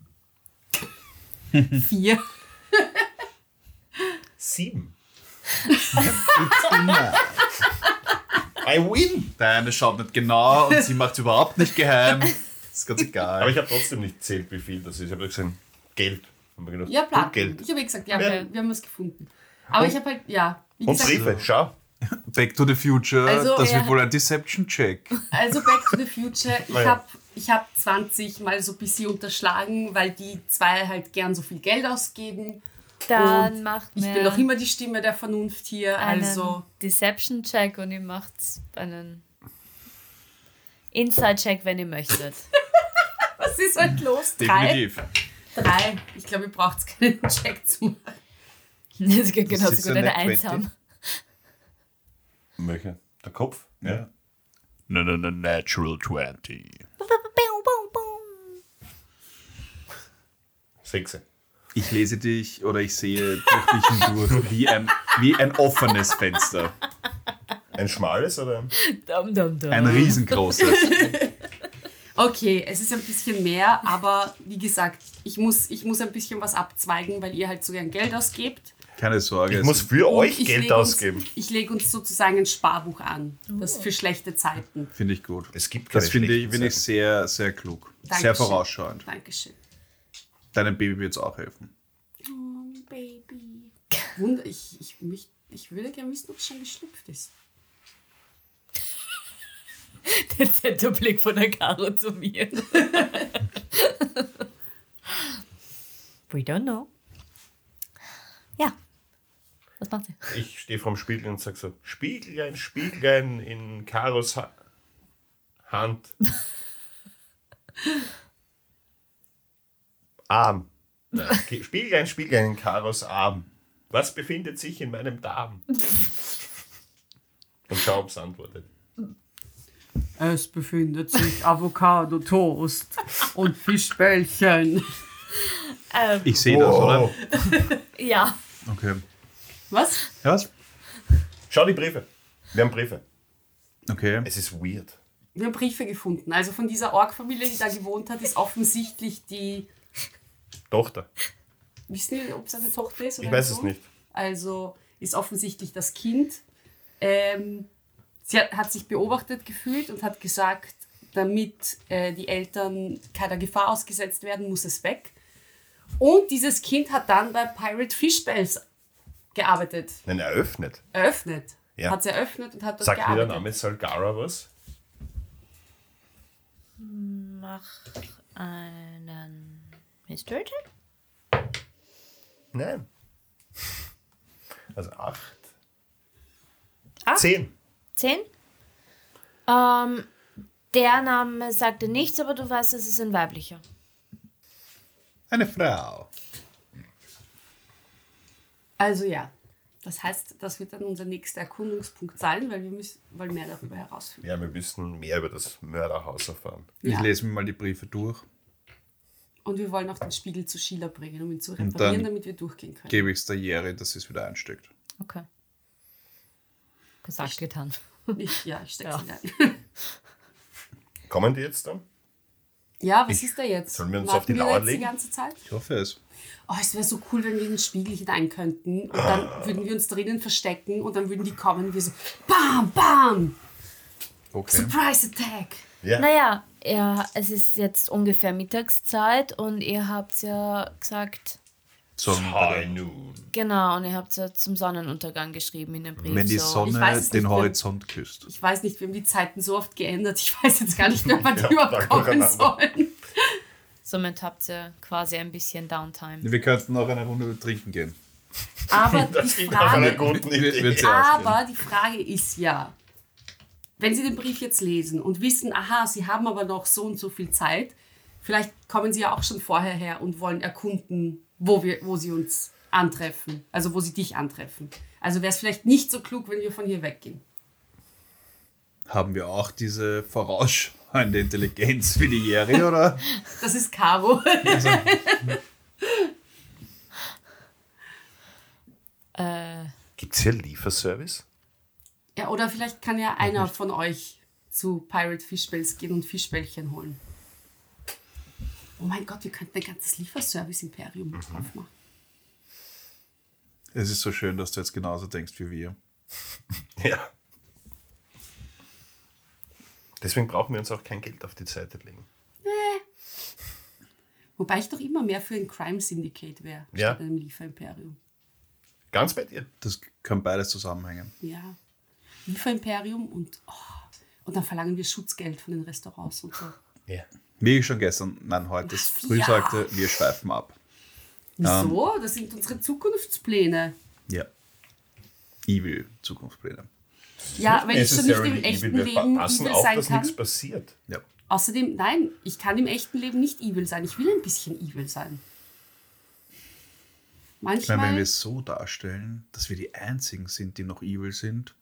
Vier. Sieben. I win! Deine schaut nicht genau und sie macht es überhaupt nicht geheim. Ist ganz Aber egal. ich habe trotzdem nicht gezählt, wie viel das ist. Ich habe gesehen, Geld. Hab mir gedacht, Ja, gut Platinum. Geld. Ich habe ja gesagt, ja, Ja. wir, wir haben was gefunden. Aber ich habe halt, ja, wie Und gesagt, Briefe, schau. Back to the Future, Also, das ja. wird wohl ein Deception-Check. also Back to the Future, ich habe ich hab 20 mal so ein bisschen unterschlagen, weil die zwei halt gern so viel Geld ausgeben. Dann Und mach Ich bin noch immer die Stimme der Vernunft hier, einen also Deception Check und ihr macht einen Inside Check, wenn ihr möchtet. was ist halt los? Definitiv. Drei. Ich glaube, ihr braucht keinen Check zu machen. Das geht genauso gut eine Eins 20. haben. Welcher? Der Kopf? Ja. No, no, no, natural 20. Sechs. Ich lese dich oder ich sehe durch dich hindurch wie ein, wie ein offenes Fenster. Ein schmales oder ein? Dum, dum, dum. Ein riesengroßes. Okay, es ist ein bisschen mehr, aber wie gesagt, ich muss, ich muss ein bisschen was abzweigen, weil ihr halt so gern Geld ausgebt. Keine Sorge. Ich es- muss für Und euch ich Geld leg uns- ausgeben. Ich lege uns sozusagen ein Sparbuch an, das für schlechte Zeiten. Finde ich gut. Es gibt keine Das finde ich, finde ich sehr, sehr klug. Sehr Dankeschön. vorausschauend. Dankeschön. Deinem Baby wird es auch helfen. Oh, Baby. Wunder, ich, ich, mich, ich würde gerne wissen, ob es schon geschlüpft ist. Dezenter Blick von der Caro zu mir. We don't know. Ja. Was macht sie? Ich stehe vorm Spiegel und sage so: Spiegellein, Spiegellein in Karos ha Hand. Arm. Nein, Spiegellein, Spiegellein in Karos Arm. Was befindet sich in meinem Darm? Und schau, ob es antwortet. Es befindet sich Avocado-Toast und Fischbällchen. Ähm, Ich sehe das, oder? ja. Okay. Was? Ja, was? Schau die Briefe. Wir haben Briefe. Okay. Es ist weird. Wir haben Briefe gefunden. Also von dieser Org-Familie, die da gewohnt hat, ist offensichtlich die. Tochter. Wissen Sie, ob es eine Tochter ist? Oder Ich weiß es nicht. Also ist offensichtlich das Kind. Ähm, sie hat, hat sich beobachtet gefühlt und hat gesagt, damit äh, die Eltern keiner Gefahr ausgesetzt werden, muss es weg. Und dieses Kind hat dann bei Pirate Fish Bells gearbeitet. Nein, eröffnet. Eröffnet. Ja. Hat sie eröffnet und hat dort Sagt mir der gearbeitet. Name Salgara was? Mach einen History Check. Nein. Also acht. Acht? Zehn. Zehn. Ähm, der Name sagte nichts, aber du weißt, es ist ein weiblicher. Eine Frau. Also ja, das heißt, das wird dann unser nächster Erkundungspunkt sein, weil wir müssen wollen mehr darüber herausfinden. Ja, wir müssen mehr über das Mörderhaus erfahren. Ich Ja. lese mir mal die Briefe durch. Und wir wollen auch den Spiegel zu Sheila bringen, um ihn zu dann reparieren, damit wir durchgehen können. Gebe ich es der Jerry, dass sie es wieder einsteckt. Okay. Gesagt, getan. Ich, ja, ich steck's Ja. hinein. Kommen die jetzt dann? Ja, was ist da jetzt? Sollen wir uns Warten auf die Lauer legen? die ganze Zeit? Ich hoffe es. Oh, es wäre so cool, wenn wir in den Spiegel hinein könnten und dann würden wir uns drinnen verstecken und dann würden die kommen und wir so BAM, BAM! Okay. Surprise Attack! Ja. Naja, ja, es ist jetzt ungefähr Mittagszeit und ihr habt ja gesagt, High noon. genau, und ihr habt ja zum Sonnenuntergang geschrieben in dem Brief. Wenn die so. Sonne es den nicht. Horizont küsst. Ich weiß nicht, wir haben die Zeiten so oft geändert. Ich weiß jetzt gar nicht mehr, wann die Ja, überhaupt kommen sollen. Somit habt ihr quasi ein bisschen Downtime. Wir könnten noch eine Runde trinken gehen. Aber Das die Frage, aber die Frage ist ja, wenn Sie den Brief jetzt lesen und wissen, aha, Sie haben aber noch so und so viel Zeit, vielleicht kommen Sie ja auch schon vorher her und wollen erkunden, wo, wir, wo Sie uns antreffen, also wo Sie dich antreffen. Also wäre es vielleicht nicht so klug, wenn wir von hier weggehen. Haben wir auch diese vorausschauende Intelligenz wie die Jerry, oder? Das ist Caro. Äh, Gibt es hier Lieferservice? Ja, oder vielleicht kann ja einer von euch zu Pirate Fishbells gehen und Fischbällchen holen. Oh mein Gott, wir könnten ein ganzes Lieferservice-Imperium aufmachen. Es ist so schön, dass du jetzt genauso denkst wie wir. Ja. Deswegen brauchen wir uns auch kein Geld auf die Seite legen. Wobei ich doch immer mehr für ein Crime Syndicate wäre, Ja. statt einem Lieferimperium. Ganz bei dir. Das kann beides zusammenhängen. Ja. Lieferimperium und, oh, und dann verlangen wir Schutzgeld von den Restaurants und so. Ja. Wie ich schon gestern, nein, heute früh Ja. sagte, wir schweifen ab. Wieso? Das sind unsere Zukunftspläne. Ja. Evil Zukunftspläne. Ja, wenn ich schon nicht im echten evil. Wir Leben passen evil auf, sein dass kann. nichts passiert. Ja. Außerdem, nein, ich kann im echten Leben nicht evil sein. Ich will ein bisschen evil sein. Ich meine, Manchmal. wenn wir es so darstellen, dass wir die einzigen sind, die noch evil sind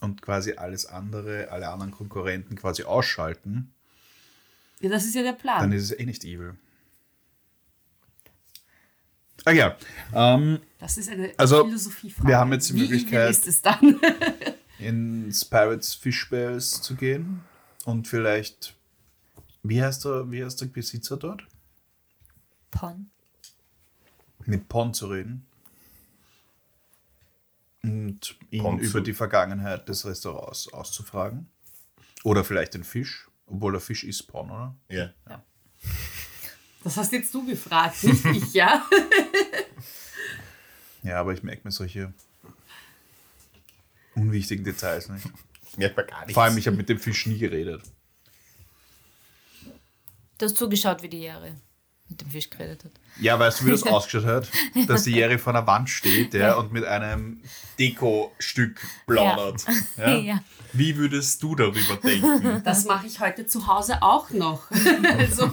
und quasi alles andere, alle anderen Konkurrenten quasi ausschalten, ja, das ist ja der dann Plan. ist es eh nicht evil. Ah ja, ähm, Das ist eine Also, Philosophiefrage. wir haben jetzt die Wie Möglichkeit- ist es dann? ins Pirates Fishbells zu gehen und vielleicht, wie heißt der, wie heißt der Besitzer dort? Pon. Mit Pon zu reden und ihn Pon über die Vergangenheit des Restaurants auszufragen. Oder vielleicht den Fisch, obwohl der Fisch ist Pon, oder? Ja. Das hast jetzt du gefragt, nicht ich, ja? Ja, aber ich merke mir solche unwichtigen Details nicht. Merkt man gar nichts. Vor allem, ich habe mit dem Fisch nie geredet. Du hast zugeschaut, wie die Jahre mit dem Fisch geredet hat. Ja, weißt du, wie das ausgeschaut hat? Dass die Jerry vor einer Wand steht ja, und mit einem Dekostück plaudert. Ja. Ja. Wie würdest du darüber denken? Das mache ich heute zu Hause auch noch. Also,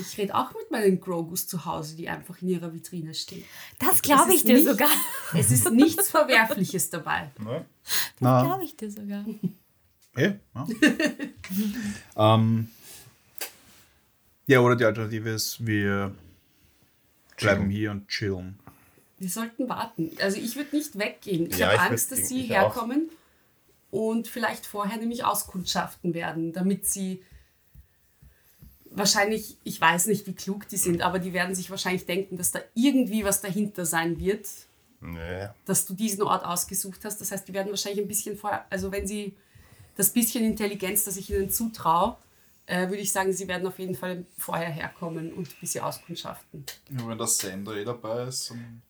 ich rede auch mit meinen Grogus zu Hause, die einfach in ihrer Vitrine stehen. Das glaube ich dir nicht- sogar. Es ist nichts Verwerfliches dabei. Ne? Na, Glaube ich dir sogar. eh, ja. ähm, ja, oder die Alternative ist, wir bleiben hier und chillen. Wir sollten warten. Also ich würde nicht weggehen. Ich Ja, habe Angst, dass sie ich auch. herkommen und vielleicht vorher nämlich auskundschaften werden, damit sie wahrscheinlich, ich weiß nicht, wie klug die sind, aber die werden sich wahrscheinlich denken, dass da irgendwie was dahinter sein wird, Naja. dass du diesen Ort ausgesucht hast. Das heißt, die werden wahrscheinlich ein bisschen vorher, also wenn sie das bisschen Intelligenz, das ich ihnen zutraue, äh, würde ich sagen, sie werden auf jeden Fall vorher herkommen und ein bisschen auskundschaften. Ja, wenn der Sender eh dabei ist, dann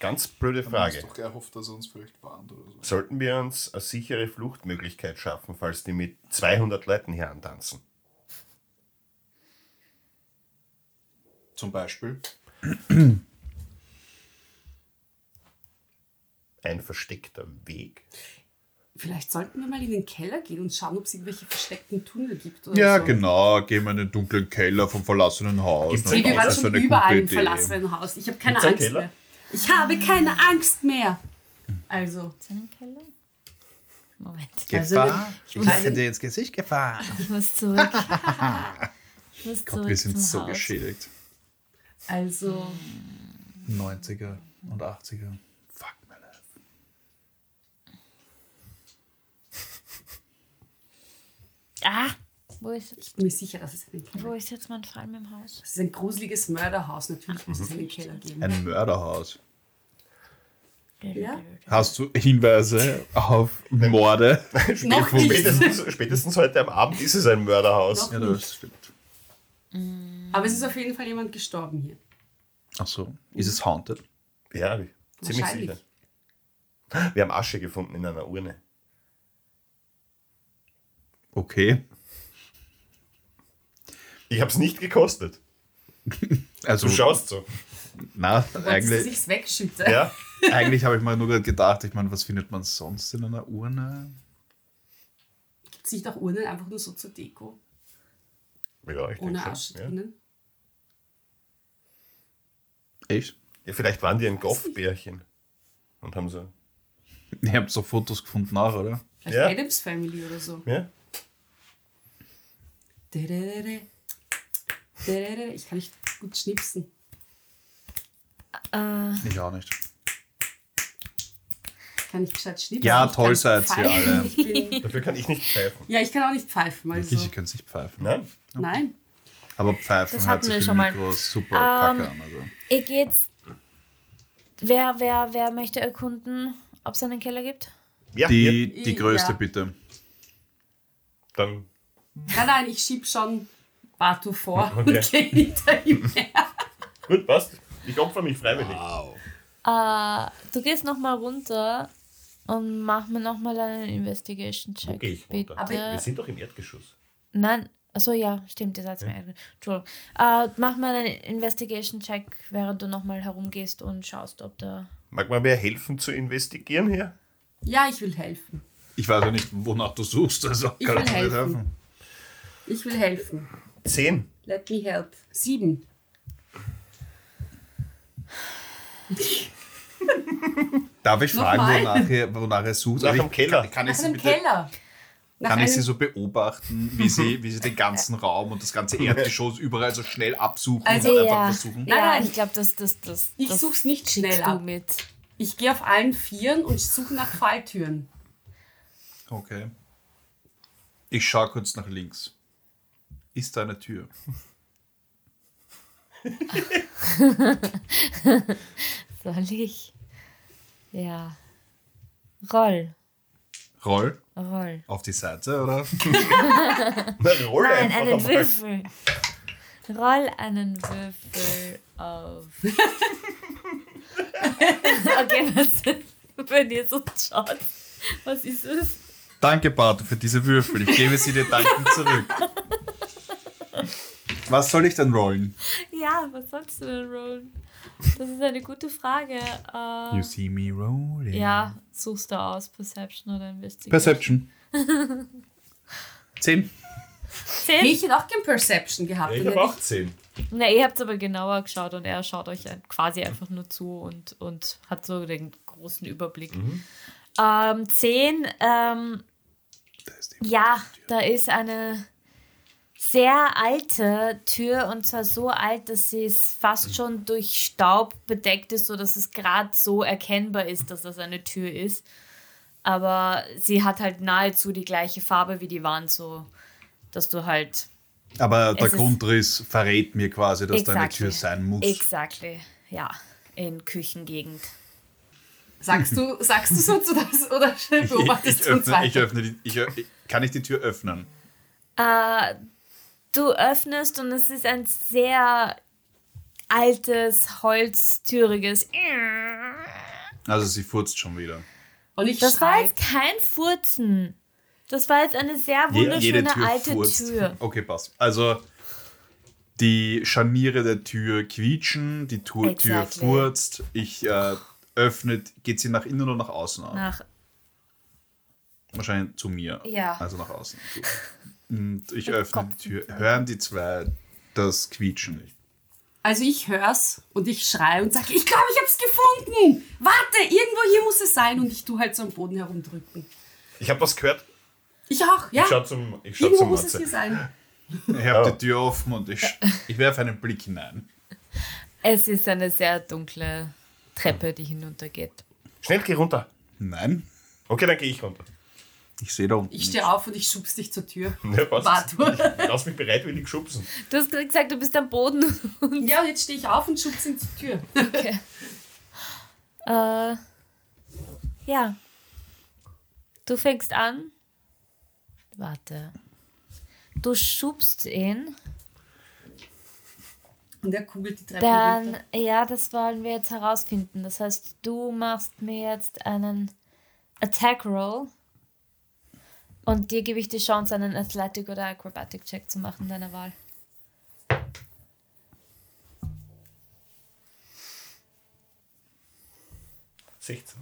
Ganz blöde Frage. doch gleich hofft, dass er uns vielleicht warnt oder so. Sollten wir uns eine sichere Fluchtmöglichkeit schaffen, falls die mit 200 Leuten hier antanzen? Zum Beispiel. Ein versteckter Weg? Vielleicht sollten wir mal in den Keller gehen und schauen, ob es irgendwelche versteckten Tunnel gibt. Oder Ja, so. genau. Gehen wir in den dunklen Keller vom verlassenen Haus. Nee, wir waren ist schon eine überall im verlassenen Haus. Ich habe keine Gibt's Angst mehr. Ich habe keine Angst mehr. Also, Keller? Moment. Gefahr? ich Ich meine- hätte dir ins Gesicht gefahren. Ich muss zurück. Ich muss Gott, zurück wir sind so Haus. geschädigt. also 90er und 80er. Wo ist, Ich bin mir sicher, dass es einen Keller wo ist jetzt mein Fall mit dem Haus? Das ist ein gruseliges Mörderhaus. Natürlich muss es einen Keller geben. Ein Mörderhaus. Ja? Hast du Hinweise auf Morde? Noch nicht. Spätestens, spätestens heute am Abend ist es ein Mörderhaus. Noch Ja, das stimmt. Aber es ist auf jeden Fall jemand gestorben hier. Ach so. Ist es haunted? Ja, ziemlich sicher. Wir haben Asche gefunden in einer Urne. Okay. Ich habe es nicht gekostet. Also, Du schaust so. na, eigentlich, sich's wegschütten? Ja? eigentlich habe ich mal nur gerade gedacht, ich meine, was findet man sonst in einer Urne? Gibt es nicht auch Urnen einfach nur so zur Deko? Ja, ich denke Ohne schon, Asche ja. drinnen? Echt? ja, vielleicht waren die ein Goff-Bärchen. Und haben so. Ihr habt so Fotos gefunden nach, oder? Vielleicht Ja. Adams Family oder so. Ja? Ich kann nicht gut schnipsen. Äh, Ich auch nicht. Ich kann nicht gescheit schnipsen. Ja, Ich toll seid ihr alle. Ich Dafür kann ich nicht pfeifen. ja, ich kann auch nicht pfeifen. Also. Ich kann es nicht pfeifen. Nein? Nein. Aber pfeifen Das hört hatten wir sich schon mal. Super Ähm, kacke an. Also. ihr geht's. Wer, wer, wer möchte erkunden, ob es einen Keller gibt? Ja, Die, die größte Ja. bitte. dann. Nein, nein, ich schieb schon Batu vor Okay. und gehe hinter ihm her. Gut, passt. Ich opfer mich freiwillig. Äh, du gehst nochmal runter und mach mir nochmal einen Investigation-Check. gehe ich runter? Bitte. Wir sind doch im Erdgeschoss. Nein, achso, ja, stimmt, ihr seid mir. Entschuldigung. Äh, mach mal einen Investigation-Check, während du nochmal herumgehst und schaust, ob da. Mag mal wer helfen zu investigieren hier? Ja, ich will helfen. Ich weiß ja nicht, wonach du suchst. Also Ich kann will helfen. helfen. Ich will helfen. Zehn. Let me help. Sieben. Darf ich fragen, Nochmal? wonach ihr, wonach ihr sucht? Nach dem Keller. Kann, kann Nach ich sie einem bitte, Keller. Nach Kann ich einem, sie so beobachten, wie sie, wie sie den ganzen Raum und das ganze Erdgeschoss überall so schnell absuchen Also, und einfach ja, versuchen? Nein, ja, nein. ich glaube, das, das, das, ich das such's nicht schnell du ab. mit. Ich gehe auf allen Vieren und suche nach Falltüren. Okay. Ich schaue kurz nach links. Ist da eine Tür? Soll ich? Ja. Roll. Roll Roll. auf die Seite, oder? Na, roll Nein, einfach einen einmal. Würfel. Roll einen Würfel auf. okay, was, wenn ihr so schaut, was ist es? Danke, Bart, für diese Würfel. Ich gebe sie dir dankend zurück. Was soll ich denn rollen? Ja, was sollst du denn rollen? Das ist eine gute Frage. Äh, You see me rolling. ja, suchst du aus, Perception oder Investigation? Perception. Zehn. Zehn? Ich hätte auch kein Perception gehabt. Ich habe auch zehn. Na, ihr habt aber genauer geschaut und er schaut euch quasi einfach nur zu und, und hat so den großen Überblick. Ähm, zehn, ähm, Da ist die- ja, da ist eine sehr alte Tür und zwar so alt, dass sie es fast schon durch Staub bedeckt ist, sodass es gerade so erkennbar ist, dass das eine Tür ist. Aber sie hat halt nahezu die gleiche Farbe wie die Wand, so dass du halt Aber der Grundriss verrät mir quasi, dass da eine Exactly. Tür sein muss. Exactly, ja, in Küchengegend. Sagst du, sagst du so zu das oder Ich, beobachtest ich, du uns öffne, ich öffne die. Ich, kann ich die Tür öffnen? Äh, du öffnest und es ist ein sehr altes, holztüriges. Also sie furzt schon wieder. Und ich Das war schrei. jetzt kein Furzen. Das war jetzt eine sehr Je- wunderschöne alte Tür. Okay, passt. Also die Scharniere der Tür quietschen, die Tu Tür Exactly. furzt. Ich äh, öffne, geht sie nach innen oder nach außen auf? Nach, Wahrscheinlich zu mir. Ja. Also nach außen. Gut. Und ich öffne die Tür. Hören die zwei das Quietschen nicht? Also ich hör's und ich schreie und sage, ich glaube, ich hab's gefunden. Warte, irgendwo hier muss es sein. Und ich tu halt so am Boden herumdrücken. Ich habe was gehört. Ich auch, ja. Ich schau zum, ich schau Irgendwo zum muss es Matze. hier sein. Ich habe die Tür offen und ich, ich werfe einen Blick hinein. es ist eine sehr dunkle Treppe, die hinuntergeht. Schnell, geh runter. Nein. Okay, dann gehe ich runter. Ich sehe da unten. Ich stehe auf und ich schubs dich zur Tür. Ja, passt. Warte. Lass mich bereitwillig schubsen. Du hast gerade gesagt, du bist am Boden. Ja, und jetzt stehe ich auf und schubs ihn zur Tür. Äh, ja. Du fängst an. Warte. Du schubst ihn. Und er kugelt die Treppe runter. Dann, ja, das wollen wir jetzt herausfinden. Das heißt, du machst mir jetzt einen Attack Roll. Und dir gebe ich die Chance, einen Athletic oder Acrobatic Check zu machen, deiner Wahl. Sechzehn.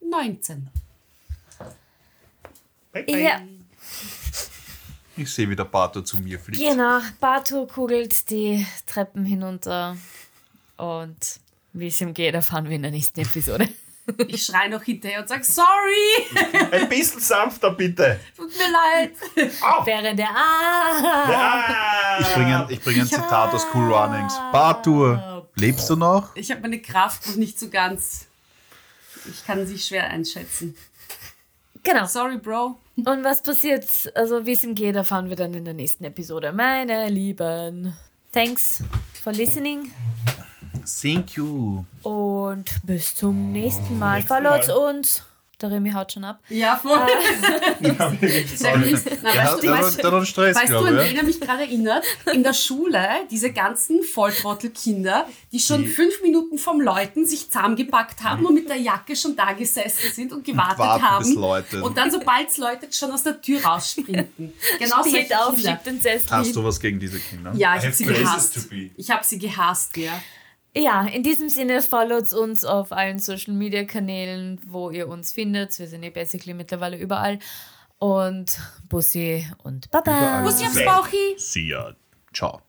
19. Bye, bye. Ja, Ich sehe, wie der Pato zu mir fliegt. genau. Batu kugelt die Treppen hinunter. Und wie es ihm geht, erfahren wir in der nächsten Episode. Ich schreie noch hinterher und sage, sorry, Ein bisschen sanfter, bitte. tut mir leid. Während der Ah! Ich bringe, ich bringe ein Zitat aus Cool Runnings. Bartur, lebst du noch? Ich habe meine Kraft noch nicht so ganz. Ich kann sie schwer einschätzen. Genau. Sorry, Bro. Und was passiert, also wie es ihm geht, erfahren wir dann in der nächsten Episode. Meine Lieben, thanks for listening Thank you. und bis zum nächsten Mal. Followt uns. Der Remy haut schon ab. Ja, voll. Na, Der weißt du, hat Stress, weißt du, glaube an ich. wen er mich gerade erinnert? In der Schule, diese ganzen Volltrottelkinder, die schon Die- fünf Minuten vom Läuten sich zusammengepackt haben und mit der Jacke schon da gesessen sind und gewartet warten, haben. Und dann, sobald es läutet, schon aus der Tür raussprinten. Genau Steht auf, schiebt den Sessel Hast hin. du was gegen diese Kinder? Ja, ich habe sie gehasst. Ich habe sie gehasst, ja. Ja, in diesem Sinne followt uns auf allen Social Media Kanälen, wo ihr uns findet. Wir sind eh basically mittlerweile überall. Und Bussi und Baba. Bussi aufs Bauchi. See ya. Ciao.